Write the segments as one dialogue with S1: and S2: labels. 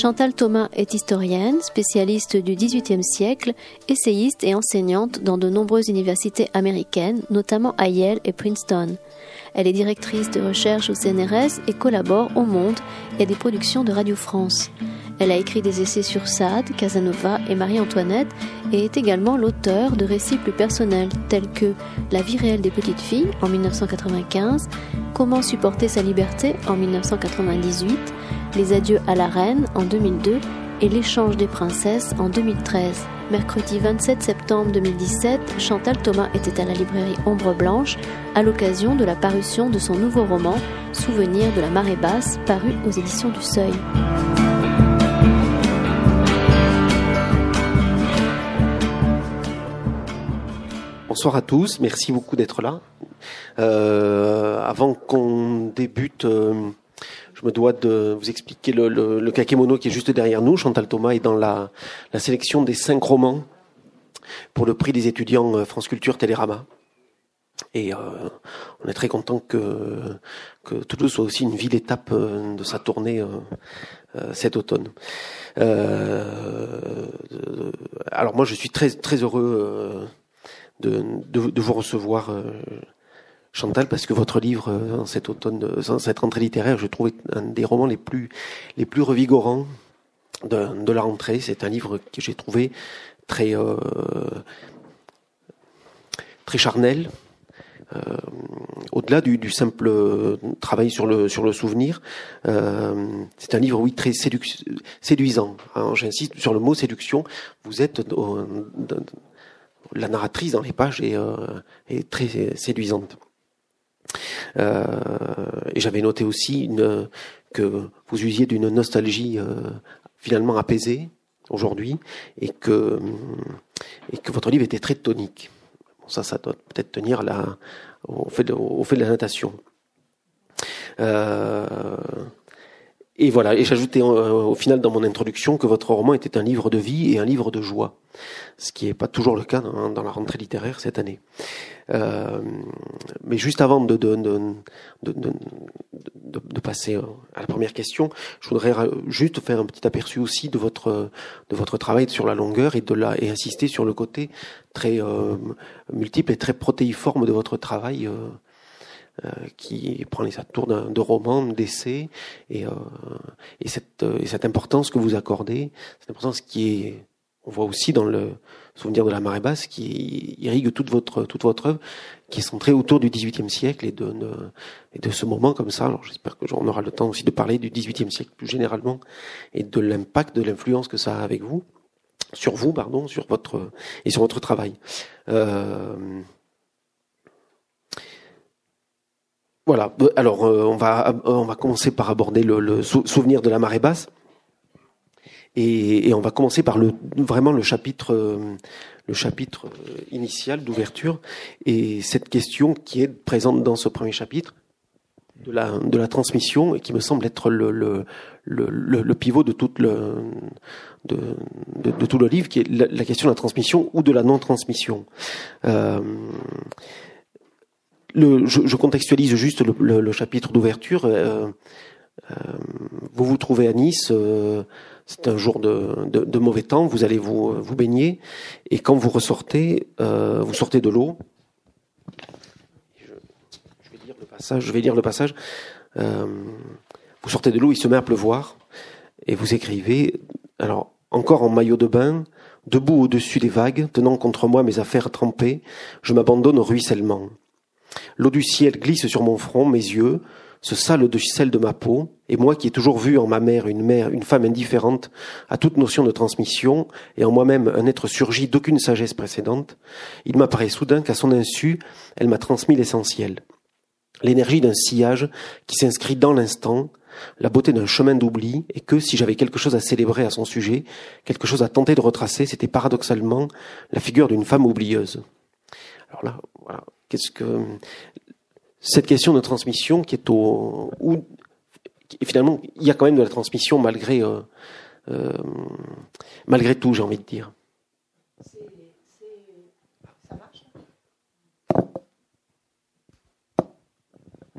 S1: Chantal Thomas est historienne, spécialiste du XVIIIe siècle, essayiste et enseignante dans de nombreuses universités américaines, notamment à Yale et Princeton. Elle est directrice de recherche au CNRS et collabore au Monde et à des productions de Radio France. Elle a écrit des essais sur Sade, Casanova et Marie-Antoinette et est également l'auteur de récits plus personnels tels que La vie réelle des petites filles en 1995, Comment supporter sa liberté en 1998, Les adieux à la reine en 2002 et L'échange des princesses en 2013. Mercredi 27 septembre 2017, Chantal Thomas était à la librairie Ombre Blanche à l'occasion de la parution de son nouveau roman Souvenir de la marée basse paru aux éditions du Seuil.
S2: Bonsoir à tous, merci beaucoup d'être là. Euh, avant qu'on débute, euh, je me dois de vous expliquer le, le, kakémono qui est juste derrière nous. Chantal Thomas est dans la, sélection des cinq romans pour le prix des étudiants euh, France Culture Télérama. Et on est très content que, que Toulouse soit aussi une ville étape de sa tournée cet automne. alors moi je suis très très heureux de, de, vous recevoir, euh, Chantal, parce que votre livre, euh, en cet automne, dans cette rentrée littéraire, je trouve un des romans les plus, les plus revigorants de, la rentrée. C'est un livre que j'ai trouvé très, euh, très charnel. Euh, au-delà du, simple travail sur le sur le souvenir, euh, c'est un livre oui très séduisant. J'insiste sur le mot séduction. Vous êtes la narratrice dans les pages est, euh, est très séduisante. Euh, et j'avais noté aussi que vous usiez d'une nostalgie euh, finalement apaisée aujourd'hui et que, votre livre était très tonique. Bon, ça, ça doit peut-être tenir là, au, fait de, au fait de la natation. Euh, et voilà, et j'ajoutais au final dans mon introduction que votre roman était un livre de vie et un livre de joie ce qui n'est pas toujours le cas dans, la rentrée littéraire cette année. Euh, mais juste avant de, de, de, de, passer à la première question, je voudrais juste faire un petit aperçu aussi de votre, de votre travail sur la longueur et, de la, et insister sur le côté très euh, multiple et très protéiforme de votre travail. Euh, euh qui prend les atours de romans, d'essais, et, euh, et, cette, et cette importance que vous accordez, cette importance qui est on voit aussi dans le souvenir de la marée basse qui irrigue toute votre toute votre œuvre, qui est centrée autour du XVIIIe siècle et de, et de ce moment comme ça. Alors j'espère que on aura le temps aussi de parler du XVIIIe siècle plus généralement et de l'impact, de l'influence que ça a avec vous, sur vous, pardon, sur votre et sur votre travail. Euh, voilà. Alors euh, on va on va commencer par aborder le, souvenir de la marée basse. Et, on va commencer par vraiment le chapitre, euh, euh, initial d'ouverture et cette question qui est présente dans ce premier chapitre de la, transmission et qui me semble être le, pivot de, tout le livre, qui est la, question de la transmission ou de la non-transmission. Euh, le, je, je, contextualise juste le, le chapitre d'ouverture. Euh, euh, vous vous trouvez à Nice. Euh, c'est un jour de, de, de, mauvais temps, vous allez vous, vous baigner, et quand vous ressortez, euh, vous sortez de l'eau. Je, je, vais lire le passage. Je vais lire le passage. Euh, vous sortez de l'eau, il se met à pleuvoir, et vous écrivez. Alors encore en maillot de bain, debout au-dessus des vagues, tenant contre moi mes affaires trempées, je m'abandonne au ruissellement. L'eau du ciel glisse sur mon front, mes yeux, se sale de sel de ma peau, et moi qui ai toujours vu en ma mère une mère, une femme indifférente à toute notion de transmission, et en moi-même un être surgi d'aucune sagesse précédente, il m'apparaît soudain qu'à son insu, elle m'a transmis l'essentiel. L'énergie d'un sillage qui s'inscrit dans l'instant, la beauté d'un chemin d'oubli, et que si j'avais quelque chose à célébrer à son sujet, quelque chose à tenter de retracer, c'était paradoxalement la figure d'une femme oublieuse. Alors là, voilà, qu'est-ce que cette question de transmission qui est au où finalement il y a quand même de la transmission malgré euh, euh, malgré tout j'ai envie de dire.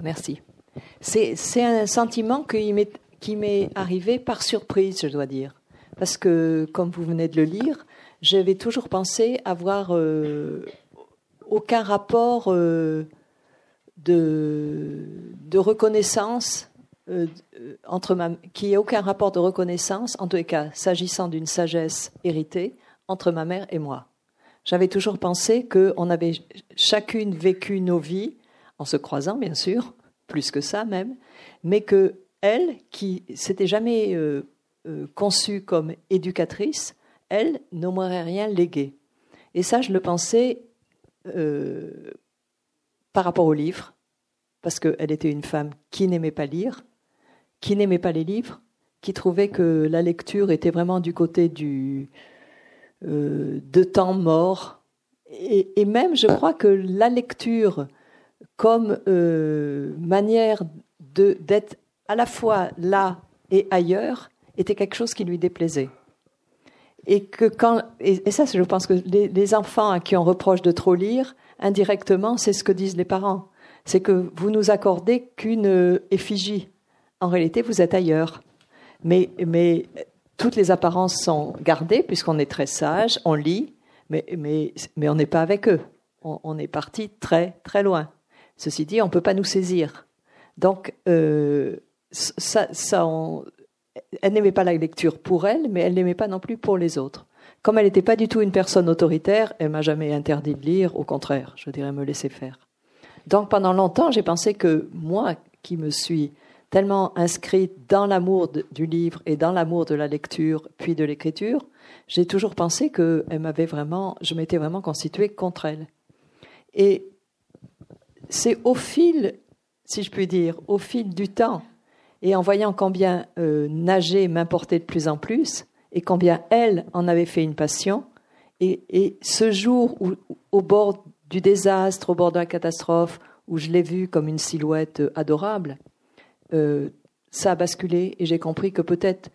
S3: Merci. C'est un sentiment qui m'est arrivé par surprise, je dois dire. Parce que, comme vous venez de le lire, j'avais toujours pensé avoir euh, aucun rapport euh, de, reconnaissance euh, entre ma, qui aucun rapport de reconnaissance, en tous les cas, s'agissant d'une sagesse héritée, entre ma mère et moi. J'avais toujours pensé qu'on avait chacune vécu nos vies, en se croisant bien sûr, plus que ça même, mais que elle, qui s'était jamais conçue comme éducatrice, elle ne m'aurait rien légué. Et ça, je le pensais euh, par rapport au livre, parce qu'elle était une femme qui n'aimait pas lire, qui n'aimait pas les livres, qui trouvait que la lecture était vraiment du côté du euh, de temps mort. Et, même, je crois que la lecture, comme euh, manière d'être à la fois là et ailleurs, était quelque chose qui lui déplaisait et que quand et, ça je pense que les, enfants à qui on reproche de trop lire indirectement c'est ce que disent les parents. C'est que vous nous accordez qu'une effigie. En réalité vous êtes ailleurs. Mais mais toutes les apparences sont gardées puisqu'on est très sage on lit mais mais mais on n'est pas avec eux. On, est parti très très loin. Ceci dit on peut pas nous saisir. Donc euh, ça, ça elle n'aimait pas la lecture pour elle, mais elle n'aimait pas non plus pour les autres. Comme elle n'était pas du tout une personne autoritaire, elle m'a jamais interdit de lire, au contraire, je dirais me laisser faire. Donc pendant longtemps, j'ai pensé que moi, qui me suis tellement inscrite dans l'amour du livre et dans l'amour de la lecture, puis de l'écriture, j'ai toujours pensé que elle m'avait vraiment, je m'étais vraiment constituée contre elle. Et c'est au fil, si je puis dire, au fil du temps, et en voyant combien euh, nager m'importait de plus en plus, et combien elle en avait fait une passion, et, ce jour où, au bord du désastre, au bord de la catastrophe, où je l'ai vue comme une silhouette adorable, euh, ça a basculé et j'ai compris que peut-être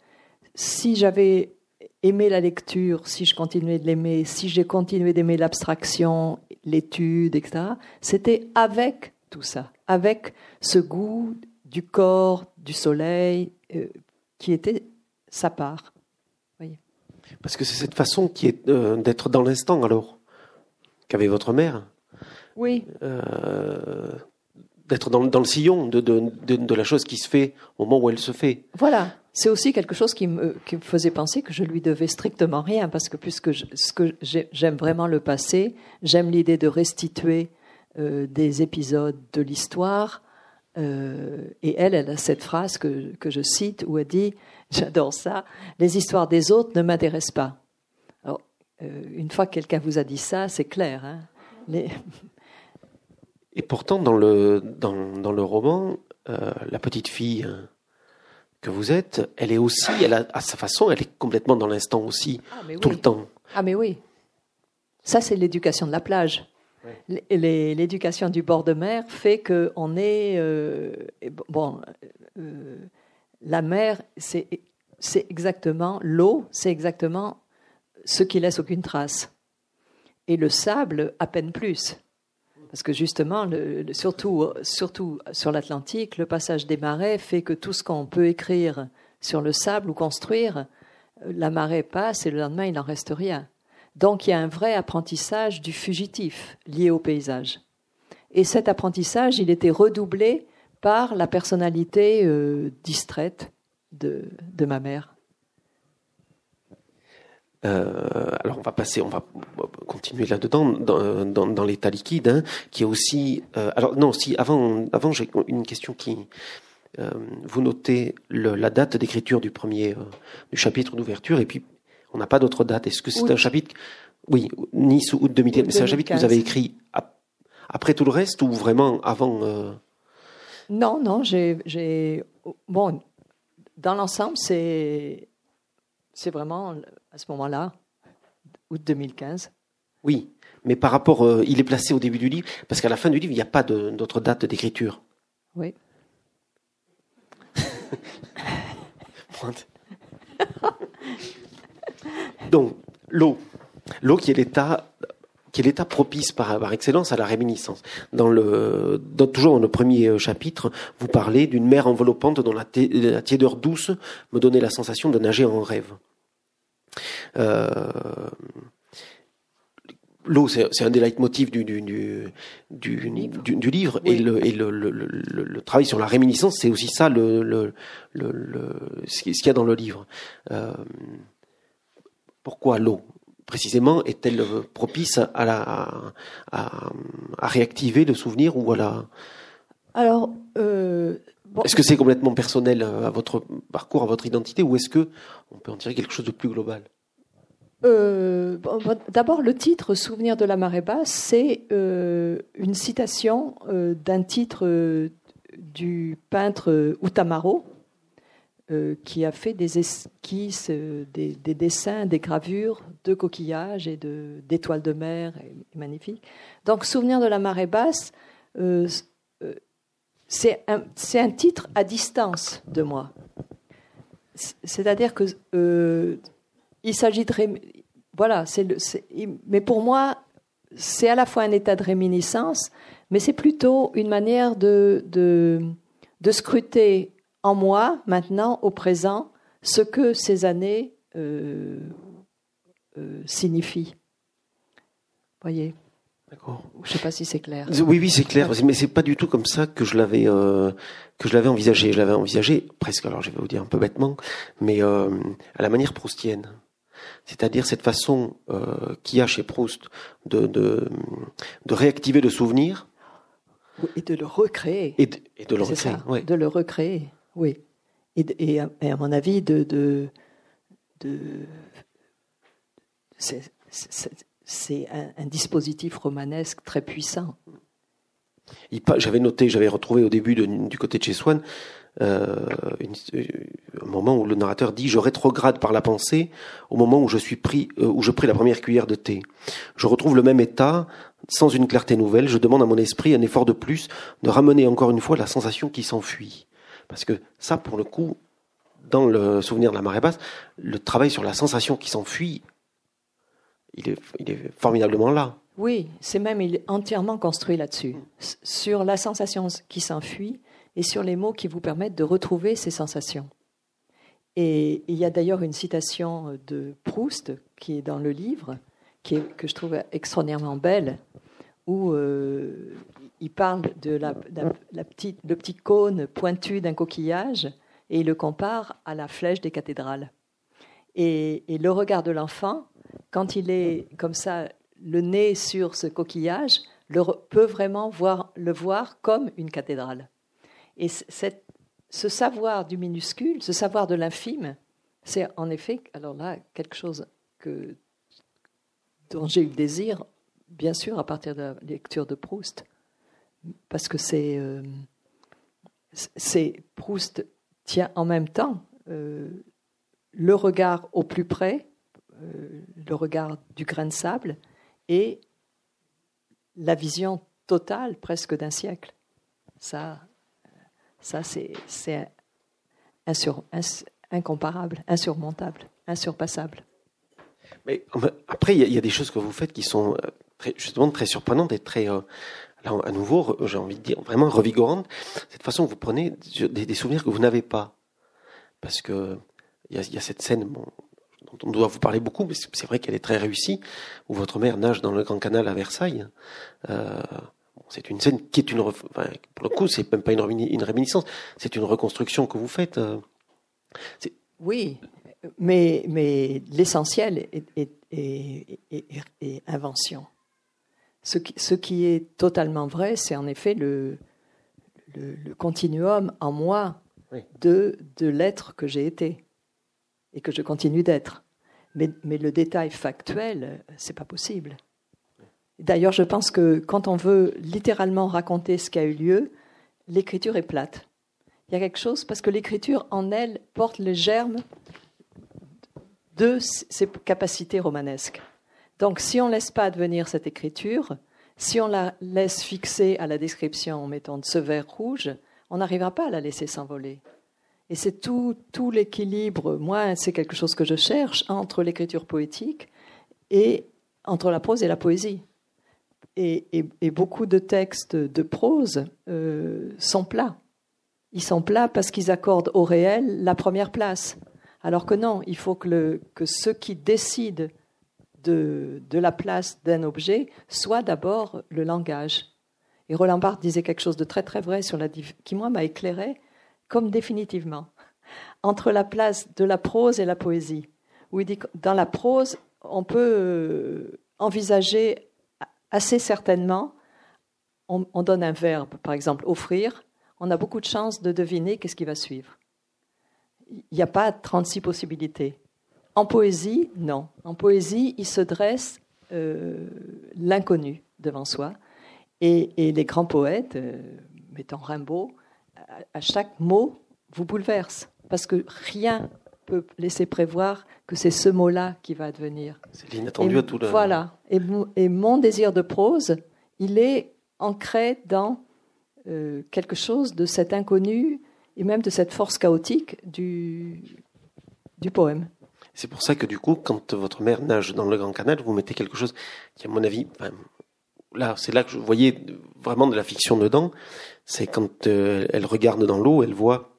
S3: si j'avais aimé la lecture, si je continuais de l'aimer, si j'ai continué d'aimer l'abstraction, l'étude, etc., c'était avec tout ça, avec ce goût du corps, du soleil, euh, qui était sa part.
S2: Parce que c'est cette façon qui est euh, d'être dans l'instant alors qu'avait votre mère.
S3: Oui.
S2: Euh, d'être dans, le sillon de, de, la chose qui se fait au moment où elle se fait.
S3: Voilà. C'est aussi quelque chose qui me, qui me, faisait penser que je lui devais strictement rien, parce que puisque ce que j'aime vraiment le passé, j'aime l'idée de restituer des épisodes de l'histoire euh, et elle, elle a cette phrase que, que je cite où elle dit, j'adore ça, les histoires des autres ne m'intéressent pas. Alors, euh, une fois que quelqu'un vous a dit ça, c'est clair. Hein les...
S2: Et pourtant, dans le, dans, dans le roman, euh, la petite fille hein, que vous êtes, elle est aussi, elle a, à sa façon, elle est complètement dans l'instant aussi, ah, tout le temps.
S3: Ah mais oui. Ça, c'est l'éducation de la plage. L'éducation du bord de mer fait qu'on est. Euh, bon, euh, la mer, c'est exactement. L'eau, c'est exactement ce qui laisse aucune trace. Et le sable, à peine plus. Parce que justement, surtout, surtout sur l'Atlantique, le passage des marais fait que tout ce qu'on peut écrire sur le sable ou construire, la marée passe et le lendemain, il n'en reste rien. Donc il y a un vrai apprentissage du fugitif lié au paysage. Et cet apprentissage, il était redoublé par la personnalité euh, distraite de, ma mère.
S2: Euh, alors on va passer, on va continuer là-dedans dans, l'état liquide, hein, qui est aussi. Euh, alors non, si avant, avant j'ai une question qui. vous notez la date d'écriture du premier du chapitre d'ouverture et puis on n'a pas d'autre date. Est-ce que c'est un chapitre Oui, Nice ou août 2015. Mais c'est un chapitre que vous avez écrit après tout le reste ou vraiment avant euh?
S3: Non, non, j'ai. Bon, dans l'ensemble, c'est. C'est vraiment à ce moment-là, août 2015.
S2: Oui, mais par rapport. Euh, il est placé au début du livre, parce qu'à la fin du livre, il n'y a pas d'autre date d'écriture.
S3: Oui.
S2: Donc, l'eau. L'eau qui est l'état qui est l'état propice par, par, excellence à la réminiscence. Dans le, dans, toujours dans le premier chapitre, vous parlez d'une mer enveloppante dont la, la, tiédeur douce me donnait la sensation de nager en rêve. Euh, L'eau, c'est un des leitmotifs du, du, du, du, livre, du, livre. et, le, et le, le, le, travail sur la réminiscence, c'est aussi ça le, le, ce qu'il y a dans le livre. Euh, pourquoi l'eau précisément est-elle propice à, la, à, à, réactiver le souvenir ou à la
S3: Alors, euh,
S2: est-ce que c'est complètement personnel à votre parcours, à votre identité, ou est-ce que on peut en tirer quelque chose de plus global?
S3: Euh, D'abord, le titre Souvenir de la marée basse, c'est euh, une citation d'un titre du peintre Utamaro, qui a fait des esquisses, des, dessins, des gravures de coquillages et d'étoiles de, mer, et, magnifique. Donc, Souvenir de la marée basse, c'est un, un, titre à distance de moi. C'est-à-dire que il s'agit de voilà, c'est mais pour moi, c'est à la fois un état de réminiscence, mais c'est plutôt une manière de, de, scruter en moi, maintenant, au présent, ce que ces années euh, euh, signifient. Voyez D'accord. Je ne sais pas si c'est clair.
S2: Oui, oui, c'est clair, mais c'est pas du tout comme ça que je l'avais euh, que je l'avais envisagé. Je l'avais envisagé presque, alors je vais vous dire un peu bêtement, mais à la manière proustienne c'est-à-dire cette façon euh, qu'il y a chez Proust de, de, de, réactiver le souvenir.
S3: Et de le recréer.
S2: Et de, le recréer,
S3: oui. De le recréer, oui. Et, à, mon avis, de, c'est un, un, dispositif romanesque très puissant.
S2: J'avais noté, j'avais retrouvé au début du côté de chez Swann euh, euh, un moment où le narrateur dit je rétrograde par la pensée au moment où je suis pris euh, où je pris la première cuillère de thé. Je retrouve le même état sans une clarté nouvelle. Je demande à mon esprit un effort de plus de ramener encore une fois la sensation qui s'enfuit. Parce que ça, pour le coup, dans le souvenir de la marée basse, le travail sur la sensation qui s'enfuit, il est, il est formidablement là.
S3: Oui, c'est même il est entièrement construit là-dessus, sur la sensation qui s'enfuit et sur les mots qui vous permettent de retrouver ces sensations. Et il y a d'ailleurs une citation de Proust qui est dans le livre, qui est, que je trouve extraordinairement belle, où euh, il parle de la, petite, le petit cône pointu d'un coquillage et il le compare à la flèche des cathédrales. Et, le regard de l'enfant, quand il est comme ça, le nez sur ce coquillage, peut vraiment voir, le voir comme une cathédrale. Et ce savoir du minuscule, ce savoir de l'infime, c'est en effet, alors là, quelque chose que, dont j'ai eu le désir, bien sûr, à partir de la lecture de Proust, parce que euh, c'est Proust tient en même temps euh, le regard au plus près, euh, le regard du grain de sable, et la vision totale presque d'un siècle. Ça, ça, c'est incomparable, insurmontable, insurpassable.
S2: Mais après, il y, a des choses que vous faites qui sont justement très surprenantes et très, euh, à nouveau, j'ai envie de dire, vraiment revigorantes. Cette façon, vous prenez des, souvenirs que vous n'avez pas. Parce que il y, a, cette scène dont on doit vous parler beaucoup, mais c'est vrai qu'elle est très réussie, où votre mère nage dans le Grand Canal à Versailles. Euh, c'est une scène qui est une, pour le coup, c'est même pas une, réminiscence, c'est une reconstruction que vous faites. Euh.
S3: Oui, mais, l'essentiel est, invention. Ce qui, ce qui, est totalement vrai, c'est en effet le, le, continuum en moi de, de l'être que j'ai été et que je continue d'être. Mais, mais, le détail factuel, c'est pas possible. D'ailleurs, je pense que quand on veut littéralement raconter ce qui a eu lieu, l'écriture est plate. Il y a quelque chose, parce que l'écriture en elle porte le germe de ses capacités romanesques. Donc, si on ne laisse pas devenir cette écriture, si on la laisse fixer à la description en mettant de ce vert rouge, on n'arrivera pas à la laisser s'envoler. Et c'est tout, l'équilibre, moi, c'est quelque chose que je cherche entre l'écriture poétique et entre la prose et la poésie et, beaucoup de textes de prose sont plats. Ils sont plats parce qu'ils accordent au réel la première place. Alors que non, il faut que ceux qui décident de, la place d'un objet soit d'abord le langage. Et Roland Barthes disait quelque chose de très très vrai sur la qui moi m'a éclairé comme définitivement entre la place de la prose et la poésie. Où il dit que dans la prose, on peut euh, envisager assez certainement, on, on donne un verbe, par exemple offrir, on a beaucoup de chances de deviner qu'est-ce qui va suivre. Il n'y a pas 36 possibilités. En poésie, non. En poésie, il se dresse euh, l'inconnu devant soi. Et, les grands poètes, euh, mettons Rimbaud, à, chaque mot vous bouleverse. Parce que rien peut laisser prévoir que c'est ce mot-là qui va advenir.
S2: C'est l'inattendu à tout le...
S3: Voilà. Et, et, mon désir de prose, il est ancré dans euh, quelque chose de cet inconnu et même de cette force chaotique du, du poème.
S2: C'est pour ça que du coup, quand votre mère nage dans le Grand Canal, vous mettez quelque chose qui, à mon avis, là, c'est là que je voyais vraiment de la fiction dedans. C'est quand euh, elle regarde dans l'eau, elle voit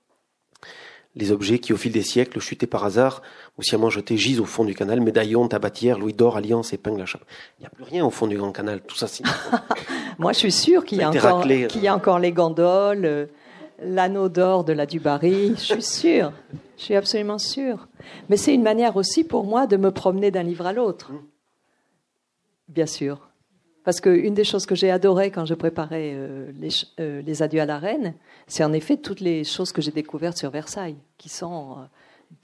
S2: les objets qui, au fil des siècles, chutés par hasard ou sciemment jetés, gisent au fond du canal, médaillons, tabatières, louis d'or, alliance, épingle à chape. Il n'y a plus rien au fond du Grand Canal. Tout ça, c'est...
S3: Moi, je suis sûr qu'il y, a encore, qu'il y a encore les gondoles, euh, l'anneau d'or de la Dubarry. Je suis sûr. Je suis absolument sûr. Mais c'est une manière aussi pour moi de me promener d'un livre à l'autre. Bien sûr. Parce qu'une des choses que j'ai adorées quand je préparais euh, euh, les, adieux à la reine, c'est en effet toutes les choses que j'ai découvertes sur Versailles, qui sont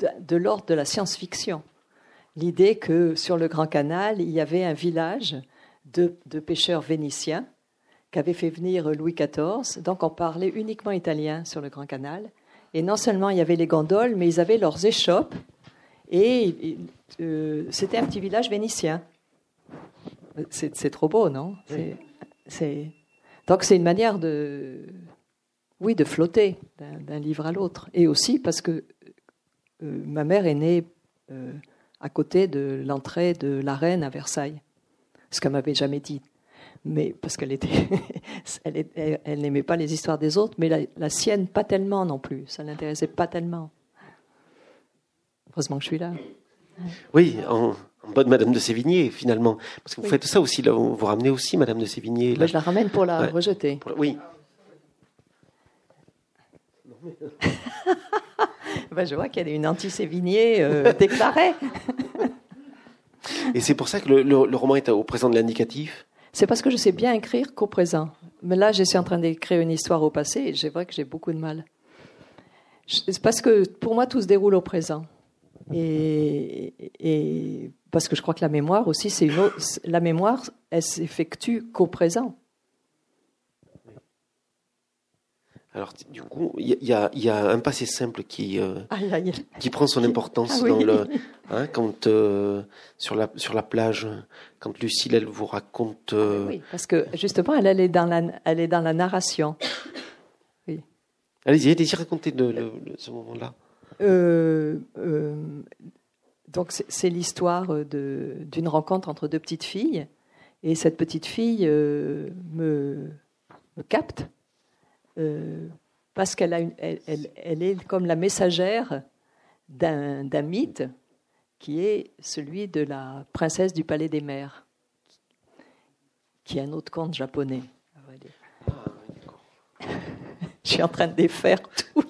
S3: euh, de, l'ordre de la science-fiction. L'idée que sur le Grand Canal, il y avait un village de, de pêcheurs vénitiens qu'avait fait venir Louis XIV. Donc on parlait uniquement italien sur le Grand Canal. Et non seulement il y avait les gondoles, mais ils avaient leurs échoppes. Et c'était un petit village vénitien. C'est trop beau, non? C'est, Donc c'est une manière de, oui, de flotter d'un livre à l'autre. Et aussi parce que euh, ma mère est née euh, à côté de l'entrée de la reine à Versailles, ce qu'elle m'avait jamais dit. Mais parce qu'elle était, elle, n'aimait pas les histoires des autres, mais la, la sienne pas tellement non plus. Ça l'intéressait pas tellement. Heureusement que je suis là.
S2: Oui, en, en bonne Madame de Sévigné, finalement. Parce que vous faites ça aussi, là, vous, ramenez aussi Madame de Sévigné.
S3: Là. je la ramène pour la rejeter.
S2: Oui.
S3: ben, je vois y a une anti-Sévigné euh, déclarée.
S2: Et c'est pour ça que le, roman est au présent de l'indicatif?
S3: C'est parce que je sais bien écrire qu'au présent. Mais là, je suis en train d'écrire une histoire au passé et c'est vrai que j'ai beaucoup de mal. C'est parce que pour moi, tout se déroule au présent. Et, parce que je crois que la mémoire aussi, c'est la mémoire, elle s'effectue qu'au présent.
S2: Alors, du coup, il y, y, a un passé simple qui, euh, qui prend son importance ah dans le, hein, quand euh, sur la sur la plage, quand Lucille elle vous raconte. Euh,
S3: oui, parce que justement, elle, elle, est dans la elle est dans la narration.
S2: Oui. Allez-y, allez-y, racontez de, de ce moment-là.
S3: Donc c'est l'histoire d'une rencontre entre deux petites filles. Et cette petite fille me, me, capte parce qu'elle elle, elle, est comme la messagère d'un mythe qui est celui de la princesse du palais des mers, qui est un autre conte japonais. Je suis en train de défaire tout.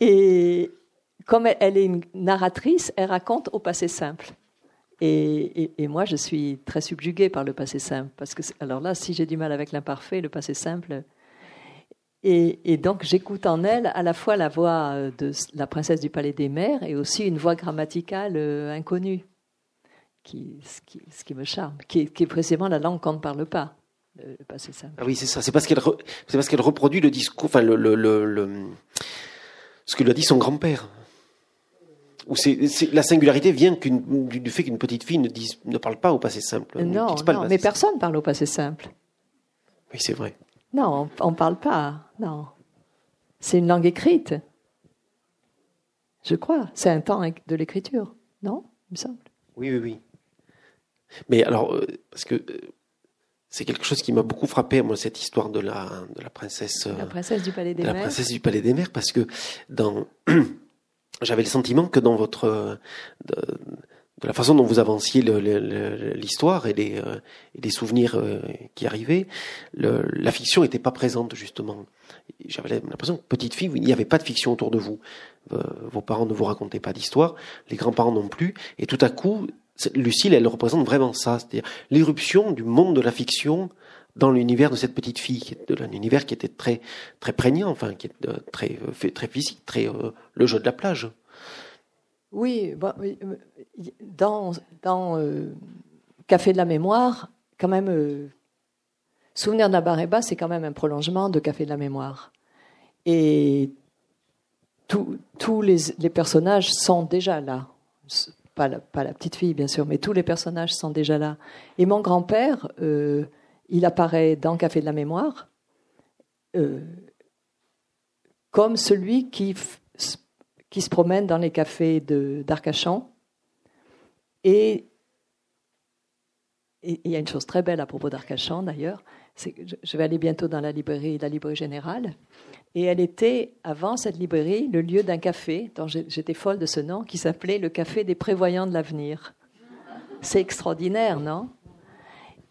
S3: Et comme elle est une narratrice, elle raconte au passé simple. Et, moi, je suis très subjuguée par le passé simple. Parce que, alors là, si j'ai du mal avec l'imparfait, le passé simple. Et, donc, j'écoute en elle à la fois la voix de la princesse du palais des mers et aussi une voix grammaticale euh, inconnue, qui, ce, qui, me charme, qui est, précisément la langue qu'on ne parle pas. Le, passé simple.
S2: Ah oui, c'est ça. C'est parce qu'elle, reproduit le discours, enfin ce que lui a dit son grand-père. Ou c'est, la singularité vient du, fait qu'une petite fille ne, ne parle pas au passé simple.
S3: Non, non mais personne parle au passé simple.
S2: Oui, c'est vrai.
S3: Non, on ne parle pas. Non. C'est une langue écrite. Je crois. C'est un temps de l'écriture. Non Il me semble.
S2: Oui, oui, oui. Mais alors, parce que c'est quelque chose qui m'a beaucoup frappé, moi, cette histoire de la, de la princesse.
S3: La princesse du Palais des Mers.
S2: La princesse du Palais des Mers, parce que dans, j'avais le sentiment que dans votre, de, de la façon dont vous avanciez l'histoire et les, les souvenirs qui arrivaient, la fiction n'était pas présente justement. J'avais l'impression que petite fille, il n'y avait pas de fiction autour de vous. Vos parents ne vous racontaient pas d'histoire, les grands-parents non plus, et tout à coup, Lucille, elle représente vraiment ça, c'est-à-dire l'irruption du monde de la fiction dans l'univers de cette petite fille, de univers qui était très très prégnant, enfin qui est euh, très euh, très physique, très euh, le jeu de la plage.
S3: Oui, dans dans Café de la mémoire, quand même, Souvenir d'Abareba, c'est quand même un prolongement de Café de la mémoire, et tous les, les personnages sont déjà là pas la, petite fille bien sûr, mais tous les personnages sont déjà là. Et mon grand-père, euh, il apparaît dans Café de la mémoire euh, comme celui qui, qui se promène dans les cafés d'Arcachon. Et il y a une chose très belle à propos d'Arcachon d'ailleurs, je vais aller bientôt dans la librairie, la librairie générale, et elle était, avant cette librairie, le lieu d'un café, dont j'étais folle de ce nom, qui s'appelait le Café des Prévoyants de l'Avenir. C'est extraordinaire, non?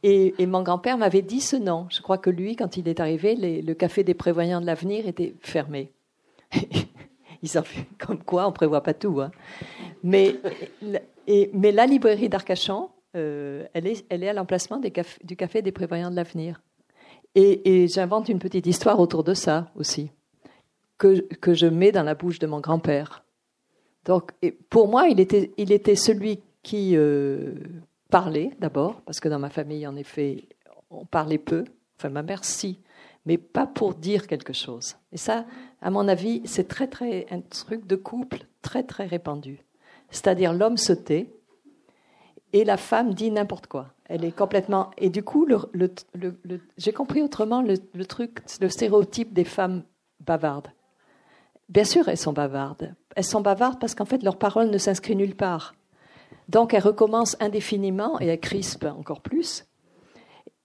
S3: Et, mon grand-père m'avait dit ce nom. Je crois que lui, quand il est arrivé, le Café des Prévoyants de l'Avenir était fermé. Ils ont comme quoi on prévoit pas tout. Hein. Mais, la librairie d'Arcachon, euh, elle, est, à l'emplacement du Café des Prévoyants de l'Avenir. Et, j'invente une petite histoire autour de ça aussi, que, je mets dans la bouche de mon grand-père. Donc, pour moi, il était, il était celui qui euh, parlait d'abord, parce que dans ma famille, en effet, on parlait peu. Enfin, ma mère, si, mais pas pour dire quelque chose. Et ça, à mon avis, c'est très, très, un truc de couple très, très répandu. C'est-à-dire, l'homme se tait et la femme dit n'importe quoi. Elle est complètement. Et du coup, j'ai compris autrement le, truc, le stéréotype des femmes bavardes. Bien sûr, elles sont bavardes. Elles sont bavardes parce qu'en fait, leur parole ne s'inscrit nulle part. Donc, elles recommencent indéfiniment et elles crispent encore plus.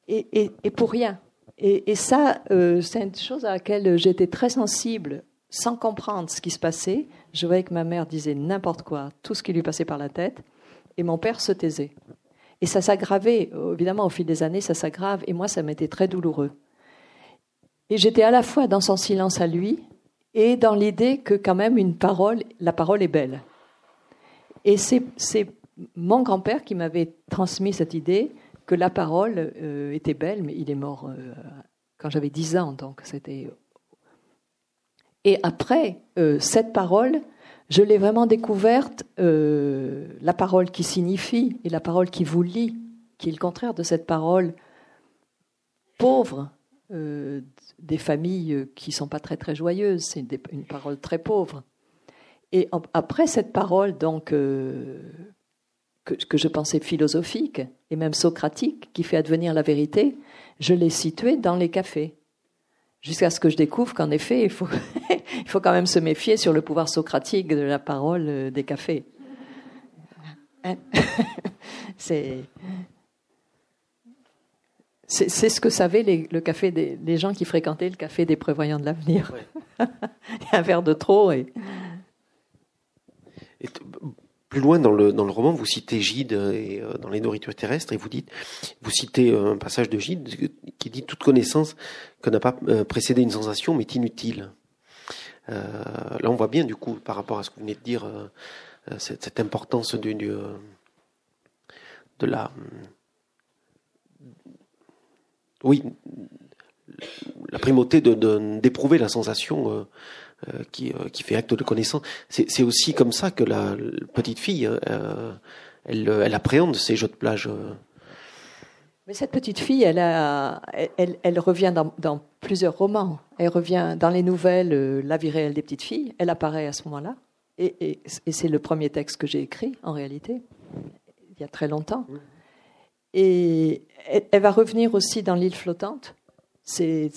S3: Et, pour rien. Et, ça, euh, c'est une chose à laquelle j'étais très sensible sans comprendre ce qui se passait. Je voyais que ma mère disait n'importe quoi, tout ce qui lui passait par la tête, et mon père se taisait. Et ça s'aggravait, évidemment, au fil des années, ça s'aggrave, et moi, ça m'était très douloureux. Et j'étais à la fois dans son silence à lui, et dans l'idée que quand même une parole, la parole est belle. Et c'est mon grand-père qui m'avait transmis cette idée que la parole euh, était belle, mais il est mort euh, quand j'avais 10 ans, donc c'était. Et après, euh, cette parole, je l'ai vraiment découverte, la parole qui signifie et la parole qui vous lit, qui est le contraire de cette parole pauvre des familles qui sont pas très très joyeuses. C'est une, parole très pauvre. Et après cette parole, donc que, que, je pensais philosophique et même socratique, qui fait advenir la vérité, je l'ai située dans les cafés jusqu'à ce que je découvre qu'en effet, il faut, il faut quand même se méfier sur le pouvoir socratique de la parole euh, des cafés. Hein? c'est c'est ce que savaient les, le café des, les gens qui fréquentaient le café des prévoyants de l'avenir. un verre de trop et
S2: plus loin dans le, dans le roman, vous citez Gide et, euh, dans les nourritures terrestres et vous dites, vous citez euh, un passage de Gide qui dit toute connaissance que n'a pas euh, précédé une sensation m'est inutile. Euh, là, on voit bien du coup par rapport à ce que vous venez de dire cette, cette, importance du, du de la oui la primauté de d'éprouver la sensation euh, qui, euh, qui fait acte de connaissance. C'est aussi comme ça que la, petite fille, euh, elle, elle, appréhende ces jeux de plage.
S3: Mais cette petite fille, elle, a, elle, elle revient dans, dans, plusieurs romans. Elle revient dans les nouvelles La vie réelle des petites filles. Elle apparaît à ce moment-là. Et, et, et c'est le premier texte que j'ai écrit, en réalité, il y a très longtemps. Et elle, elle va revenir aussi dans L'île flottante. C'est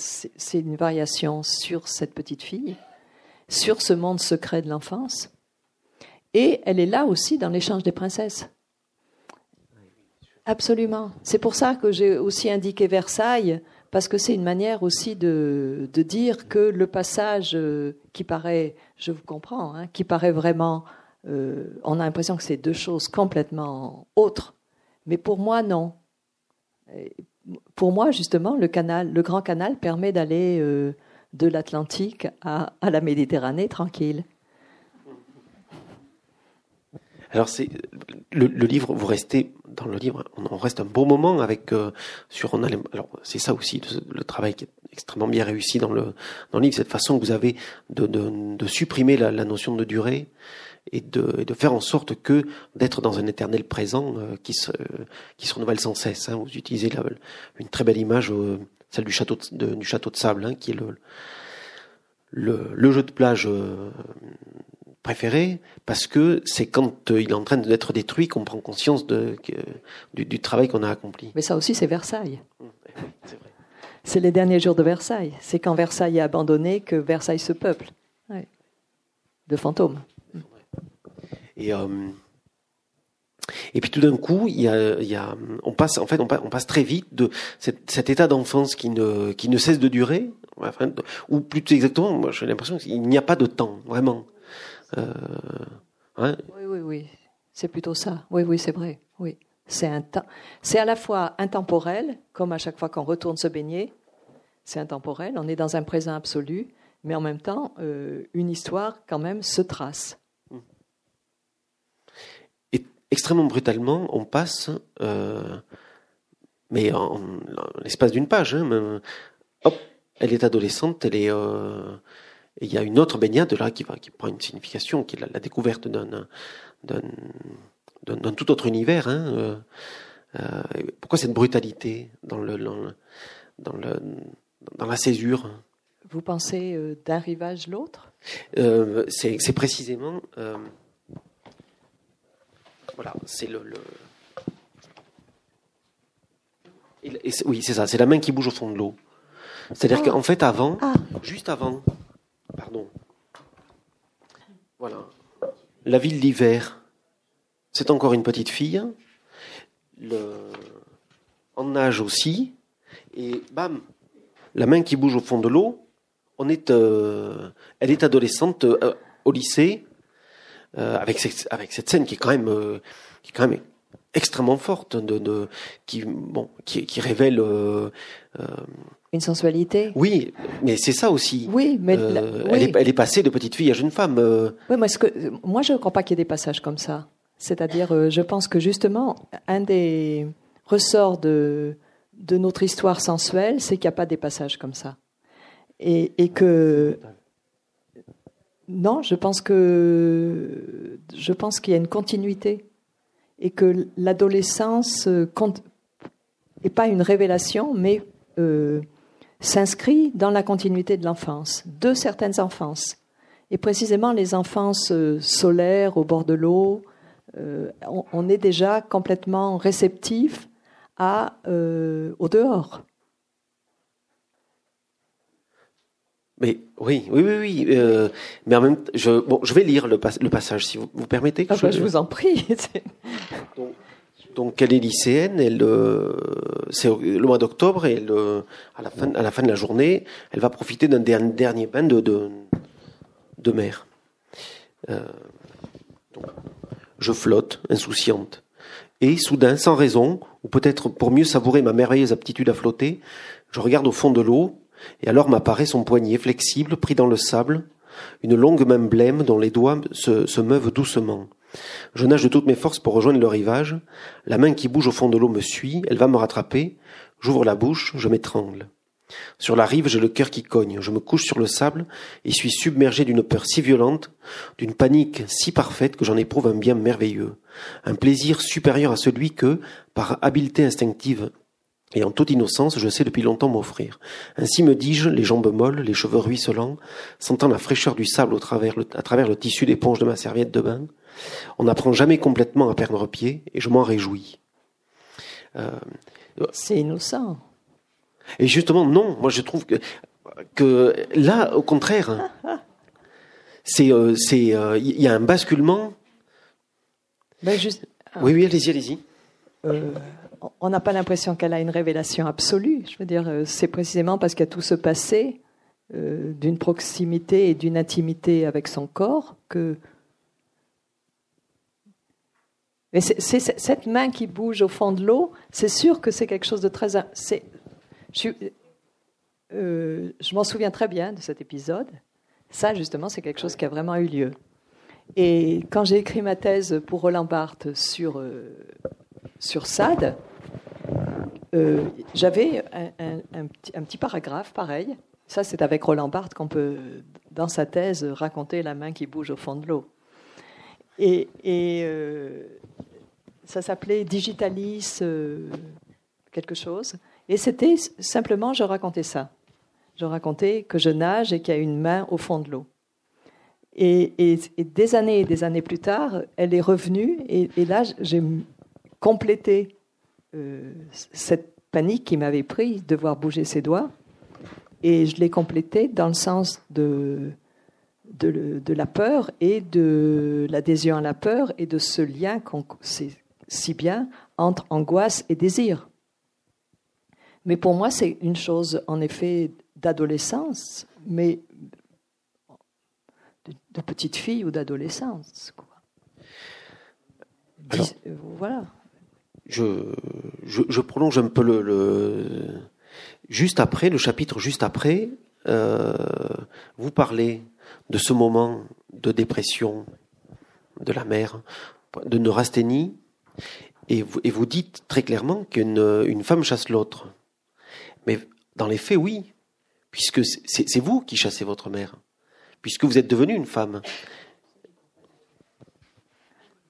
S3: une variation sur cette petite fille sur ce monde secret de l'enfance. Et elle est là aussi dans l'échange des princesses. Absolument. C'est pour ça que j'ai aussi indiqué Versailles, parce que c'est une manière aussi de, dire que le passage euh, qui paraît, je vous comprends, hein, qui paraît vraiment, euh, on a l'impression que c'est deux choses complètement autres, mais pour moi non. pour moi justement, le canal, le grand canal permet d'aller euh, de l'Atlantique à, à la Méditerranée tranquille.
S2: Alors c'est le, livre, vous restez dans le livre, on, reste un beau moment avec euh, sur alors c'est ça aussi le, travail qui est extrêmement bien réussi dans le dans le livre, cette façon que vous avez de, de, de supprimer la, notion de durée et de, de faire en sorte que d'être dans un éternel présent euh, qui se qui se renouvelle sans cesse. Hein. Vous utilisez une très belle image, euh, celle du château de, du château de sable, hein, qui est le le, le jeu de plage préféré parce que c'est quand euh, il est en train d'être détruit qu'on prend conscience de, du, du, travail qu'on a accompli.
S3: Mais ça aussi, c'est Versailles. C'est les derniers jours de Versailles. C'est quand Versailles est abandonné que Versailles se peuple. Ouais. De fantômes.
S2: Et, euh, et puis tout d'un coup, il y a, on passe, en fait, on passe, très vite de cet, état d'enfance qui ne, qui ne cesse de durer, ou plus exactement, moi j'ai l'impression qu'il n'y a pas de temps, vraiment.
S3: Euh, oui, oui, oui. C'est plutôt ça. Oui, oui, c'est vrai. Oui. C'est un c'est à la fois intemporel, comme à chaque fois qu'on retourne se baigner, c'est intemporel, on est dans un présent absolu, mais en même temps, euh, une histoire quand même se trace.
S2: Extrêmement brutalement, on passe, euh, mais en, l'espace d'une page, hein, hop, elle est adolescente, elle est, euh, et il y a une autre baignade là qui, va, qui prend une signification, qui est la, la découverte d'un, d'un, d'un, tout autre univers. Hein. Euh, pourquoi cette brutalité dans, le, dans, le, dans, le, dans la césure?
S3: Vous pensez d'un rivage l'autre?
S2: C'est, c'est précisément. Voilà, c'est le. le et, et oui, c'est ça, c'est la main qui bouge au fond de l'eau. C'est-à-dire ah. qu'en fait, avant, ah. juste avant, Pardon. Voilà. La ville d'hiver, c'est encore une petite fille. Le... En nage aussi. Et bam, la main qui bouge au fond de l'eau. On est, euh, elle est adolescente euh, au lycée, avec, cette, avec cette scène qui est quand même, euh, qui est quand même extrêmement forte, de, de qui, bon, qui, qui révèle
S3: une sensualité.
S2: Oui, mais c'est ça aussi.
S3: Oui, mais
S2: euh, Elle, est, elle, est, passée de petite fille à jeune femme. Euh.
S3: Oui, moi, que, moi je ne crois pas qu'il y ait des passages comme ça. C'est-à-dire, euh, je pense que justement, un des ressorts de, de notre histoire sensuelle, c'est qu'il n'y a pas des passages comme ça. Et, et, que. Non, je pense que. Je pense qu'il y a une continuité. Et que l'adolescence n'est pas une révélation, mais s'inscrit dans la continuité de l'enfance, de certaines enfances. Et précisément les enfances euh, solaires au bord de l'eau, euh, on, est déjà complètement réceptif euh, au dehors.
S2: Mais oui, oui, oui, oui. Euh, mais en même temps, je, bon, je vais lire le, le passage, si vous, vous permettez.
S3: Que ah je... Bah, je vous en prie.
S2: Donc, donc elle est lycéenne, elle euh, c'est le mois d'octobre et le, à la fin à la fin de la journée, elle va profiter d'un dernier bain de de, de mer. Euh, donc, je flotte, insouciante, et soudain, sans raison, ou peut-être pour mieux savourer ma merveilleuse aptitude à flotter, je regarde au fond de l'eau, et alors m'apparaît son poignet flexible pris dans le sable, une longue main blême dont les doigts se, se meuvent doucement. Je nage de toutes mes forces pour rejoindre le rivage. La main qui bouge au fond de l'eau me suit, elle va me rattraper. J'ouvre la bouche, je m'étrangle. Sur la rive, j'ai le cœur qui cogne. Je me couche sur le sable et suis submergé d'une peur si violente, d'une panique si parfaite que j'en éprouve un bien merveilleux. Un plaisir supérieur à celui que, par habileté instinctive et en toute innocence, je sais depuis longtemps m'offrir. Ainsi me dis-je, les jambes molles, les cheveux ruisselants, sentant la fraîcheur du sable au travers à travers le tissu d'éponge de ma serviette de bain, on n'apprend jamais complètement à perdre pied et je m'en réjouis.
S3: Euh, c'est innocent.
S2: Et justement, non. Moi, je trouve que, que là, au contraire, c'est, euh, c'est, euh, il y a un basculement.
S3: Ben juste...
S2: Oui, oui, allez-y, allez-y.
S3: Euh, on n'a pas l'impression qu'elle a une révélation absolue. Je veux dire, euh, c'est précisément parce qu'il y a tout ce passé euh, d'une proximité et d'une intimité avec son corps que. Mais c'est cette main qui bouge au fond de l'eau, c'est sûr que c'est quelque chose de très. Je, je m'en souviens très bien de cet épisode. Ça, justement, c'est quelque chose qui a vraiment eu lieu. Et quand j'ai écrit ma thèse pour Roland Barthes sur, sur Sade, euh, j'avais un, petit, paragraphe pareil. Ça, c'est avec Roland Barthes qu'on peut, dans sa thèse, raconter la main qui bouge au fond de l'eau. Et, euh, ça s'appelait Digitalis euh, quelque chose. Et c'était simplement, je racontais ça. Je racontais que je nage et qu'il y a une main au fond de l'eau. Et, des années et des années plus tard, elle est revenue. Et, et là, j'ai complété euh, cette panique qui m'avait pris de voir bouger ses doigts. Et je l'ai complété dans le sens de, de, la peur et de l'adhésion à la peur et de ce lien qu'on sait si bien entre angoisse et désir. Mais pour moi, c'est une chose, en effet, d'adolescence, mais de, petite fille ou d'adolescence. Voilà
S2: je, je, prolonge un peu le, juste après, le chapitre juste après, euh, vous parlez de ce moment de dépression de la mère, de neurasthénie, et vous, et vous dites très clairement qu'une une femme chasse l'autre. Mais dans les faits, oui, puisque c'est vous qui chassez votre mère, puisque vous êtes devenue une femme.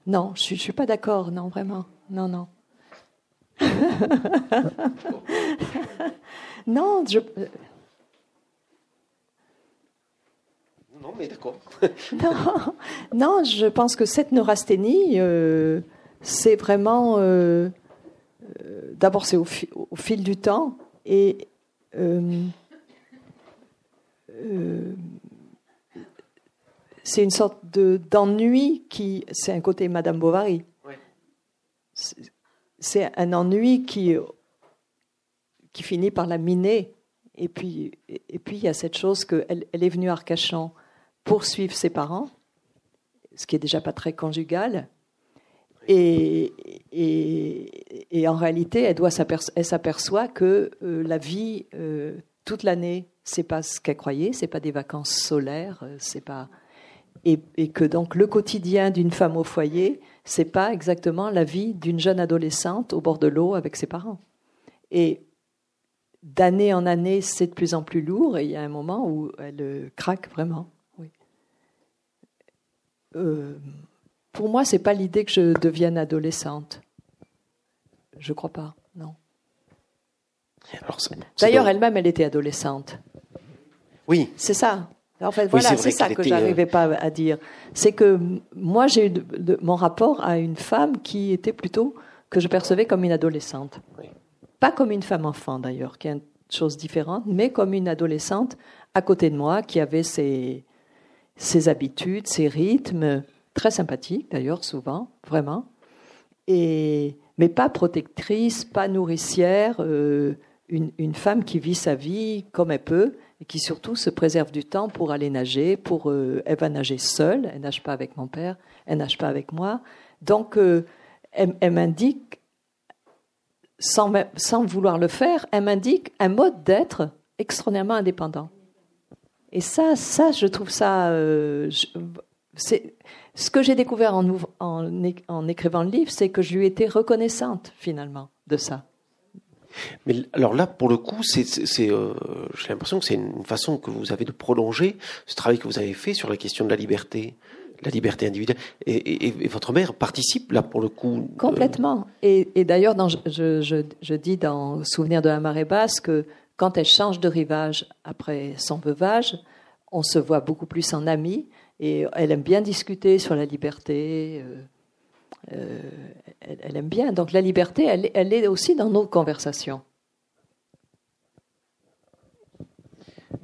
S3: Non, je ne suis pas d'accord, non, vraiment. Non, non. non, je.
S2: Non, mais d'accord.
S3: non, je pense que cette neurasthénie, euh, c'est vraiment. Euh, euh, d'abord, c'est au, fil du temps et. c'est une sorte d'ennui qui. C'est un côté Madame Bovary c'est un ennui qui, qui finit par la miner. Et puis, et puis il y a cette chose qu'elle elle est venue à Arcachon pour suivre ses parents, ce qui est déjà pas très conjugal. Et, et, en réalité, elle, doit elle s'aperçoit que euh, la vie, euh, toute l'année, c'est pas ce qu'elle croyait, c'est pas des vacances solaires, euh, c'est pas et, et, que donc le quotidien d'une femme au foyer, c'est pas exactement la vie d'une jeune adolescente au bord de l'eau avec ses parents. Et d'année en année, c'est de plus en plus lourd et il y a un moment où elle euh, craque vraiment. Oui. Euh, pour moi, c'est pas l'idée que je devienne adolescente. Je crois pas, non. D'ailleurs, elle-même, elle était adolescente.
S2: Oui.
S3: C'est ça. En fait, voilà, c'est ça que j'arrivais pas à dire. C'est que moi, j'ai eu mon rapport à une femme qui était plutôt que je percevais comme une adolescente. Pas comme une femme enfant d'ailleurs, qui est une chose différente, mais comme une adolescente à côté de moi qui avait ses, ses habitudes, ses rythmes, très sympathiques d'ailleurs souvent, vraiment, et mais pas protectrice, pas nourricière, euh, une, une femme qui vit sa vie comme elle peut et qui surtout se préserve du temps pour aller nager. Pour, euh, elle va nager seule, elle nage pas avec mon père, elle nage pas avec moi. Donc, euh, elle, m'indique, sans, vouloir le faire, elle m'indique un mode d'être extraordinairement indépendant. Et ça, ça, je trouve ça, euh, c'est ce que j'ai découvert en, en, en écrivant le livre, c'est que je lui étais reconnaissante finalement de ça.
S2: Mais alors là, pour le coup, c'est, euh, j'ai l'impression que c'est une façon que vous avez de prolonger ce travail que vous avez fait sur la question de la liberté, la liberté individuelle. Et, votre mère participe là, pour le coup.
S3: Euh, Complètement. Et, d'ailleurs, je, dis dans Souvenir de la marée basse que quand elle change de rivage après son veuvage, on se voit beaucoup plus en amie et elle aime bien discuter sur la liberté. Euh, euh, elle, aime bien. Donc la liberté, elle, est aussi dans nos conversations.